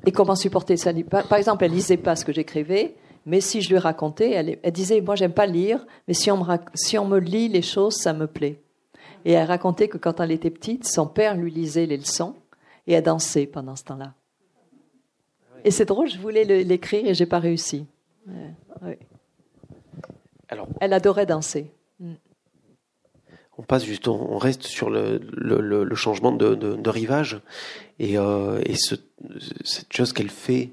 S3: Et comment supporter ça? Par exemple, elle lisait pas ce que j'écrivais, mais si je lui racontais, elle, disait Moi, j'aime pas lire, mais si on, me, si on me lit les choses, ça me plaît. Et elle racontait que quand elle était petite, son père lui lisait les leçons et elle dansait pendant ce temps-là. Et c'est drôle, je voulais l'écrire et j'ai pas réussi. Alors, elle adorait danser.
S2: On passe juste, on reste sur le, changement de, rivage et, euh, et ce, cette chose qu'elle fait,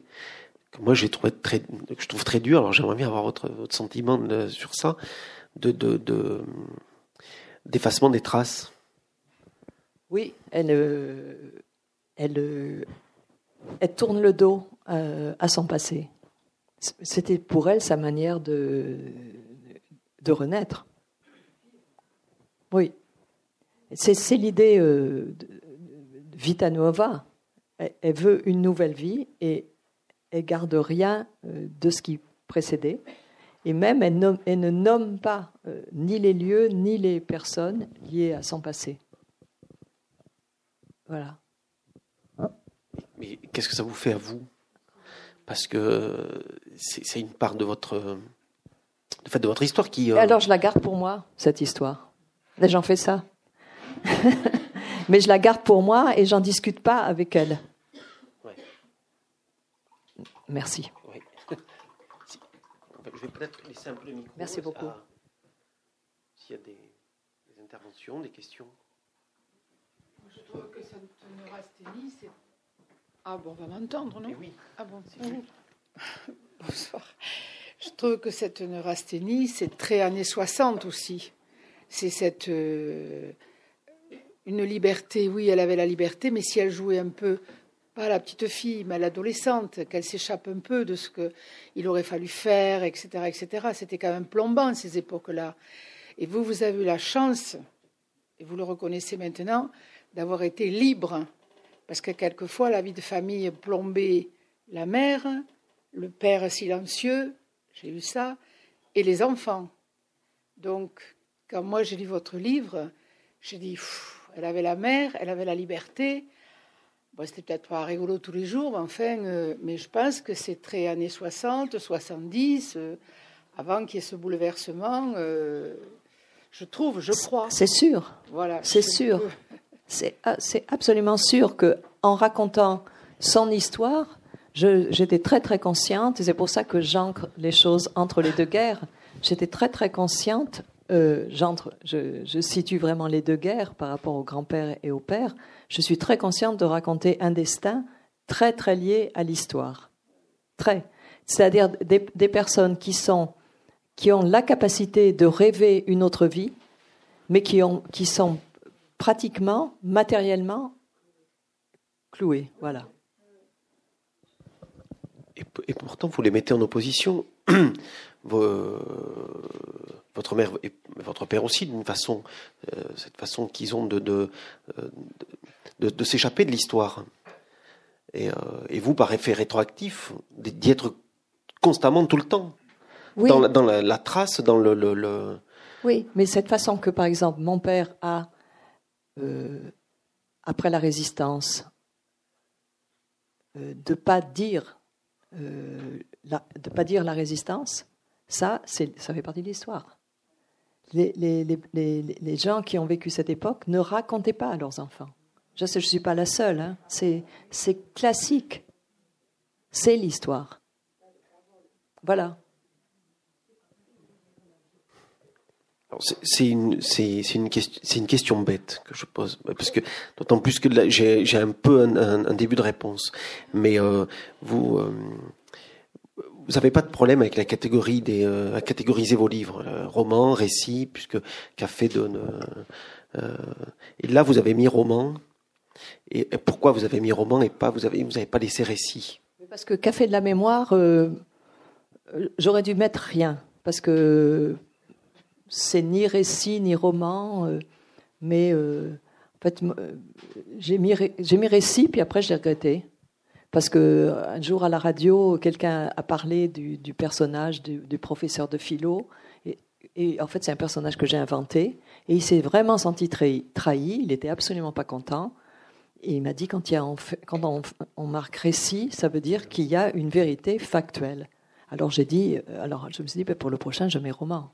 S2: que moi très, je trouve très dur. Alors j'aimerais bien avoir votre, sentiment sur ça, de, de, d'effacement des traces.
S3: Oui, elle, euh, elle, euh, elle tourne le dos à son passé. C'était pour elle sa manière de, de renaître. Oui. C'est l'idée euh, de Vita Nuova. Elle, veut une nouvelle vie et elle garde rien euh, de ce qui précédait. Et même, elle, ne nomme pas euh, ni les lieux ni les personnes liées à son passé. Voilà.
S2: Mais qu'est-ce que ça vous fait à vous? Parce que c'est une part de votre fait de votre histoire qui.
S3: Euh, Alors je la garde pour moi cette histoire. J'en fais ça, mais je la garde pour moi et j'en discute pas avec elle. Merci.
S2: Je vais peut-être laisser un peu le micro.
S3: Merci beaucoup.
S2: S'il y a des, interventions, des questions.
S4: Je trouve que cette neurasthénie, c'est. Ah bon, on va m'entendre, non
S2: eh Oui.
S4: Ah bon, c'est Bonsoir. Je trouve que cette neurasthénie, c'est très années 60 aussi. C'est cette. Euh, une liberté, oui, elle avait la liberté, mais si elle jouait un peu, pas la petite fille, mais l'adolescente, qu'elle s'échappe un peu de ce qu'il aurait fallu faire, etc., etc., c'était quand même plombant ces époques-là. Et vous, vous avez eu la chance, et vous le reconnaissez maintenant, d'avoir été libre. Parce que quelquefois, la vie de famille plombait la mère, le père silencieux, j'ai eu ça, et les enfants. Donc, quand moi j'ai lu votre livre, j'ai dit, elle avait la mère, elle avait la liberté. Bon, c'était peut-être pas rigolo tous les jours, mais enfin, euh, mais je pense que c'est très années 60, 70, euh, avant qu'il y ait ce bouleversement. Euh, je trouve, je crois.
S3: C'est sûr. Voilà. C'est sûr. Ah, c'est absolument sûr que en racontant son histoire, j'étais très très consciente, et c'est pour ça que j'ancre les choses entre les deux guerres. J'étais très très consciente, euh, je, situe vraiment les deux guerres par rapport au grand-père et au père. Je suis très consciente de raconter un destin très très lié à l'histoire. Très. C'est-à-dire des, des, personnes qui, sont, qui ont la capacité de rêver une autre vie, mais qui, ont, qui sont pratiquement, matériellement clouées. Voilà
S2: et, pourtant vous les mettez en opposition. votre mère et votre père aussi, d'une façon, euh, cette façon qu'ils ont de, de, euh, de, s'échapper de l'histoire. Et, euh, et, vous, par effet rétroactif, d'y être constamment tout le temps. Dans, la, dans la, trace, dans le, le,
S3: Oui, mais cette façon que, par exemple, mon père a, après la résistance, de pas dire euh, de ne pas dire la résistance, ça, ça fait partie de l'histoire. Les, les, les, les, gens qui ont vécu cette époque ne racontaient pas à leurs enfants. Je ne suis pas la seule, hein. c'est classique. C'est l'histoire. Voilà.
S2: C'est une, une, question, une question bête que je pose, parce que d'autant plus que j'ai un peu un, un, début de réponse. Mais euh, vous, euh, vous n'avez pas de problème avec la catégorie des, euh, à catégoriser vos livres, romans, récits, puisque Café donne. et là, vous avez mis roman. Et, pourquoi vous avez mis roman et pas vous avez vous avez pas laissé récit?
S3: Parce que Café de la mémoire, j'aurais dû mettre rien, parce que c'est ni récit ni roman, euh, mais euh, en fait, euh, j'ai mis, j'ai mis récit, puis après j'ai regretté. Parce que un jour à la radio, quelqu'un a parlé du, personnage du, professeur de philo, et, en fait c'est un personnage que j'ai inventé, et il s'est vraiment senti trahi, il était absolument pas content. Et il m'a dit quand, on, marque récit, ça veut dire qu'il y a une vérité factuelle. Alors j'ai dit, alors je me suis dit, ben, pour le prochain, je mets roman.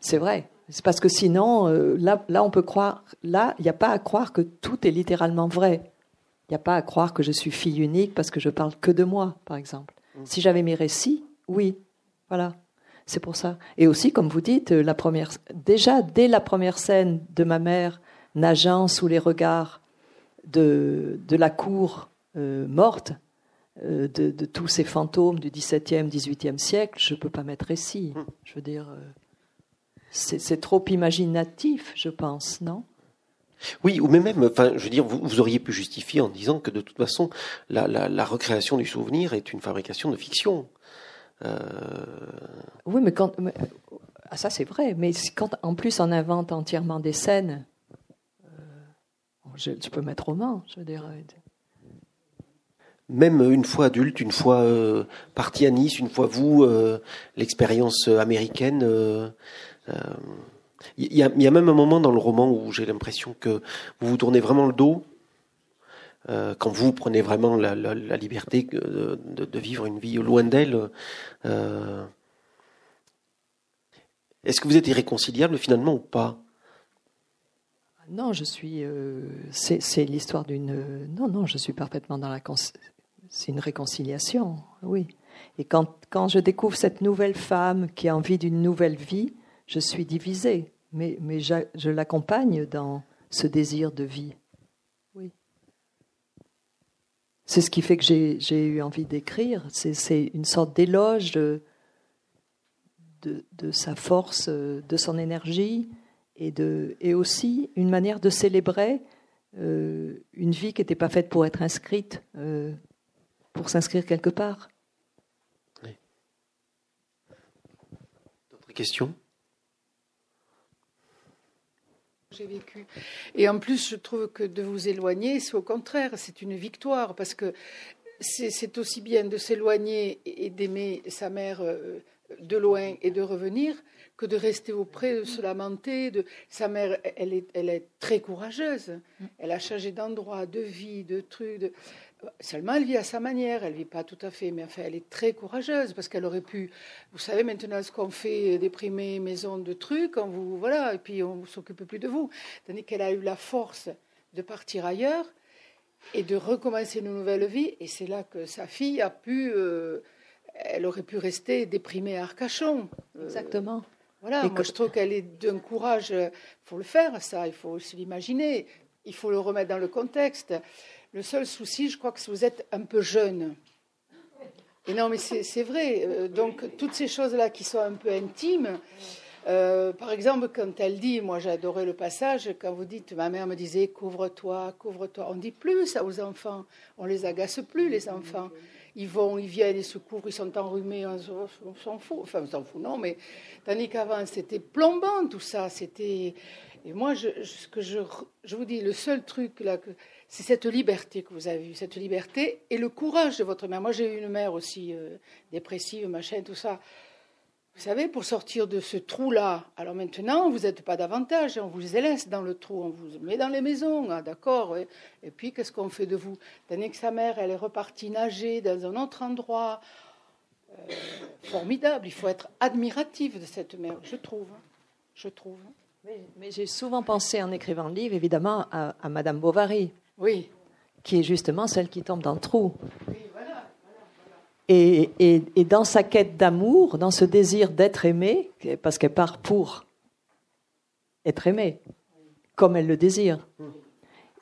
S3: C'est vrai. C'est parce que sinon, euh, là, on peut croire, là, il n'y a pas à croire que tout est littéralement vrai. Il n'y a pas à croire que je suis fille unique parce que je parle que de moi, par exemple. Mm. Si j'avais mes récits, oui, voilà. C'est pour ça. Et aussi, comme vous dites, la première, déjà dès la première scène de ma mère nageant sous les regards de, de la cour euh, morte, euh, de, de, tous ces fantômes du XVIIe, XVIIIe siècle, je ne peux pas mettre récit. Mm. Je veux dire, c'est trop imaginatif, je pense, non?
S2: Oui, ou même, enfin, je veux dire, vous, auriez pu justifier en disant que de toute façon, la, recréation du souvenir est une fabrication de fiction.
S3: Euh, oui, mais quand, ah, ça c'est vrai, mais quand en plus on invente entièrement des scènes, euh, je, peux mettre au mains, je veux dire. Euh,
S2: même une fois adulte, une fois parti à Nice, une fois vous, l'expérience américaine il y, a, même un moment dans le roman où j'ai l'impression que vous vous tournez vraiment le dos euh, quand vous prenez vraiment la, liberté de, vivre une vie loin d'elle. Euh, est-ce que vous êtes irréconciliable finalement ou pas?
S3: Non, je suis. Euh, c'est l'histoire d'une. Non, non, je suis parfaitement dans la. C'est une réconciliation, oui. Et quand, quand je découvre cette nouvelle femme qui a envie d'une nouvelle vie, je suis divisée, mais, mais je, l'accompagne dans ce désir de vie. Oui. C'est ce qui fait que j'ai eu envie d'écrire. C'est une sorte d'éloge de, de, sa force, de son énergie, et, de, et aussi une manière de célébrer euh, une vie qui n'était pas faite pour être inscrite, euh, pour s'inscrire quelque part.
S2: D'autres questions?
S4: J'ai vécu. Et en plus, je trouve que de vous éloigner, c'est au contraire, c'est une victoire, parce que c'est aussi bien de s'éloigner et d'aimer sa mère euh, de loin et de revenir que de rester auprès, de se lamenter. De... Sa mère, elle est, très courageuse. Elle a changé d'endroit, de vie, de trucs. Seulement, elle vit à sa manière, elle vit pas tout à fait, mais enfin, elle est très courageuse parce qu'elle aurait pu, vous savez maintenant ce qu'on fait, déprimer maison de trucs, quand vous, voilà, et puis on s'occupe plus de vous. Tandis qu'elle a eu la force de partir ailleurs et de recommencer une nouvelle vie, et c'est là que sa fille a pu, euh, elle aurait pu rester déprimée à Arcachon.
S3: Euh, Exactement.
S4: Voilà, moi je trouve qu'elle est d'un courage, il faut le faire, ça, il faut se l'imaginer, il faut le remettre dans le contexte. Le seul souci, je crois que vous êtes un peu jeune. Et non, mais c'est vrai. Euh, donc, toutes ces choses-là qui sont un peu intimes, euh, par exemple, quand elle dit, moi j'ai adoré le passage, quand vous dites, ma mère me disait, couvre-toi, couvre-toi. On dit plus ça aux enfants. On les agace plus, les enfants. Ils vont, ils viennent, ils se couvrent, ils sont enrhumés, on, s'en fout. Enfin, on s'en fout, non, mais tandis qu'avant, c'était plombant tout ça. C'était. Et moi, ce que je, je vous dis, le seul truc là que c'est cette liberté que vous avez eue, cette liberté et le courage de votre mère. Moi, j'ai eu une mère aussi euh, dépressive, machin, tout ça. Vous savez, pour sortir de ce trou-là, alors maintenant, vous n'êtes pas davantage, on vous laisse dans le trou, on vous met dans les maisons, ah, d'accord, et puis qu'est-ce qu'on fait de vous? Tandis que sa mère, elle est repartie nager dans un autre endroit, euh, formidable, il faut être admiratif de cette mère, je trouve, hein. je trouve.
S3: Mais, j'ai souvent pensé en écrivant le livre, évidemment, à, à Madame Bovary,
S4: oui.
S3: Qui est justement celle qui tombe dans le trou. Et, et, dans sa quête d'amour, dans ce désir d'être aimée, parce qu'elle part pour être aimée, comme elle le désire.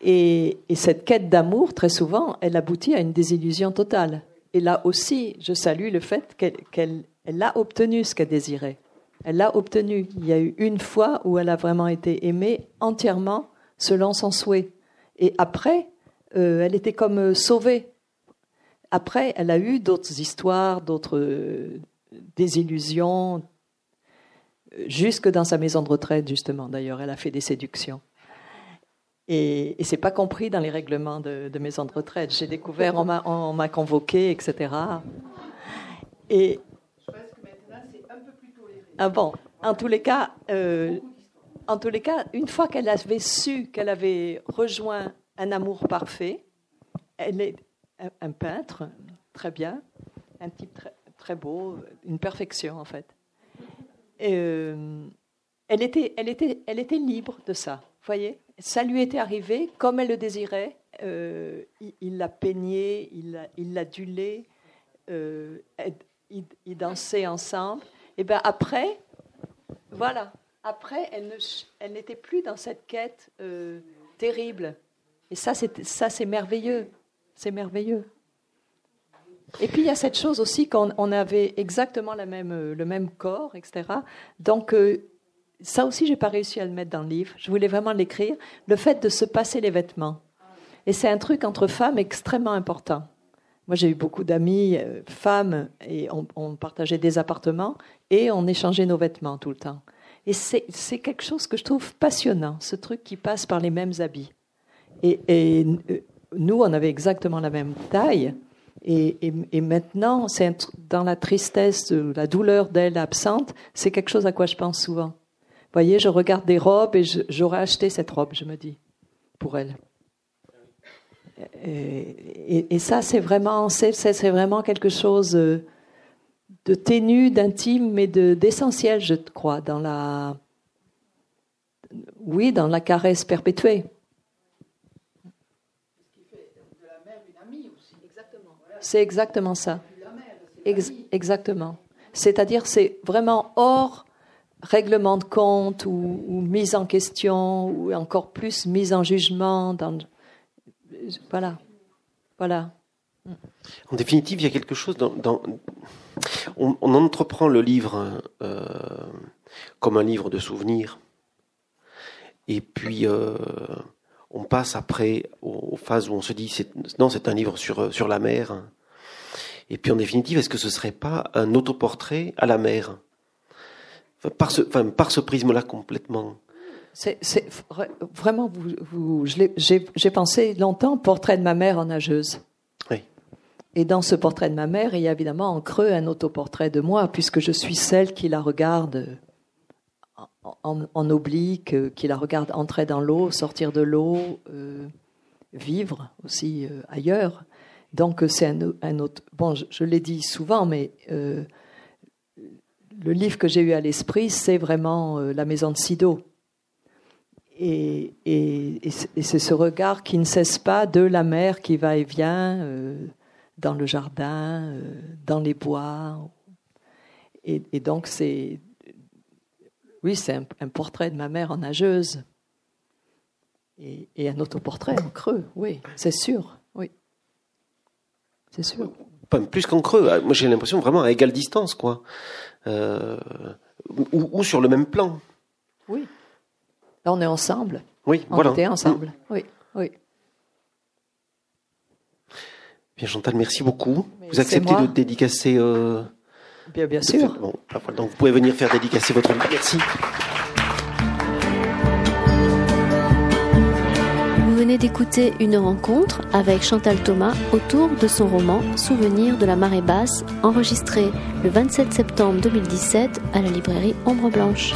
S3: Et, et cette quête d'amour, très souvent, elle aboutit à une désillusion totale. Et là aussi, je salue le fait qu'elle elle, a obtenu ce qu'elle désirait. Elle l'a obtenu. Il y a eu une fois où elle a vraiment été aimée entièrement selon son souhait. Et après, euh, elle était comme euh, sauvée. Après, elle a eu d'autres histoires, d'autres euh, désillusions, jusque dans sa maison de retraite, justement. D'ailleurs, elle a fait des séductions. Et, et c'est pas compris dans les règlements de, maison de retraite. J'ai découvert, on m'a convoqué, etc. Et, Je pense que maintenant, c'est un peu plus toléré. Ah bon, en tous les cas, en tous les cas, une fois qu'elle avait su qu'elle avait rejoint un amour parfait, elle est un peintre, très bien, un type très, beau, une perfection en fait. Euh, elle était, elle était, elle était libre de ça. Voyez, ça lui était arrivé comme elle le désirait. Euh, il l'a peigné, il l'a, il adulé, euh, ils, dansaient ensemble. Et ben après, voilà. Après, elle, n'était plus dans cette quête euh, terrible. Et ça, c'est, merveilleux. C'est merveilleux. Et puis il y a cette chose aussi qu'on on avait exactement même, le même corps, etc. Donc ça aussi, j'ai pas réussi à le mettre dans le livre. Je voulais vraiment l'écrire. Le fait de se passer les vêtements. Et c'est un truc entre femmes extrêmement important. Moi, j'ai eu beaucoup d'amis euh, femmes et on, partageait des appartements et on échangeait nos vêtements tout le temps. Et c'est quelque chose que je trouve passionnant, ce truc qui passe par les mêmes habits. Et, euh, nous, on avait exactement la même taille. Et, maintenant, c'est dans la tristesse, la douleur d'elle absente, c'est quelque chose à quoi je pense souvent voyez, je regarde des robes et j'aurais acheté cette robe, je me dis, pour elle. Et, ça, c'est vraiment, c'est, vraiment quelque chose de ténu, d'intime, mais d'essentiel, je crois, dans la, oui, dans la caresse perpétuée. C'est exactement ça. exactement. C'est-à-dire, c'est vraiment hors règlement de compte ou, mise en question ou encore plus mise en jugement. Voilà. Voilà.
S2: En définitive, il y a quelque chose dans. on, entreprend le livre euh, comme un livre de souvenirs. Et puis, euh, on passe après aux, phases où on se dit non, c'est un livre sur, la mer. Et puis, en définitive, est-ce que ce serait pas un autoportrait à la mer? Par ce, prisme-là complètement.
S3: C'est vraiment, j'ai pensé longtemps portrait de ma mère en nageuse. Et dans ce portrait de ma mère, il y a évidemment en creux un autoportrait de moi, puisque je suis celle qui la regarde en, oblique, qui la regarde entrer dans l'eau, sortir de l'eau, euh, vivre aussi euh, ailleurs. Donc c'est un, autre. Bon, je, l'ai dit souvent, mais euh, le livre que j'ai eu à l'esprit, c'est vraiment euh, La maison de Sido. Et, c'est ce regard qui ne cesse pas de la mer qui va et vient euh, dans le jardin, euh, dans les bois. Et, donc, c'est. Oui, c'est un, portrait de ma mère en nageuse. Et, un autoportrait en creux, oui, c'est sûr. Oui. C'est sûr.
S2: Pas plus qu'en creux. Moi, j'ai l'impression vraiment à égale distance, quoi. Euh, ou, sur le même plan.
S3: Oui. Là, on est ensemble.
S2: Oui,
S3: on
S2: voilà.
S3: était ensemble. Mm. Oui, oui.
S2: Bien, Chantal, merci beaucoup. vous acceptez de dédicacer. Euh,
S3: bien, bien sûr.
S2: Bon, donc vous pouvez venir faire dédicacer votre livre. Merci.
S1: venez d'écouter une rencontre avec Chantal Thomas autour de son roman Souvenir de la marée basse, enregistré le 27 septembre 2017 à la librairie Ombre Blanche.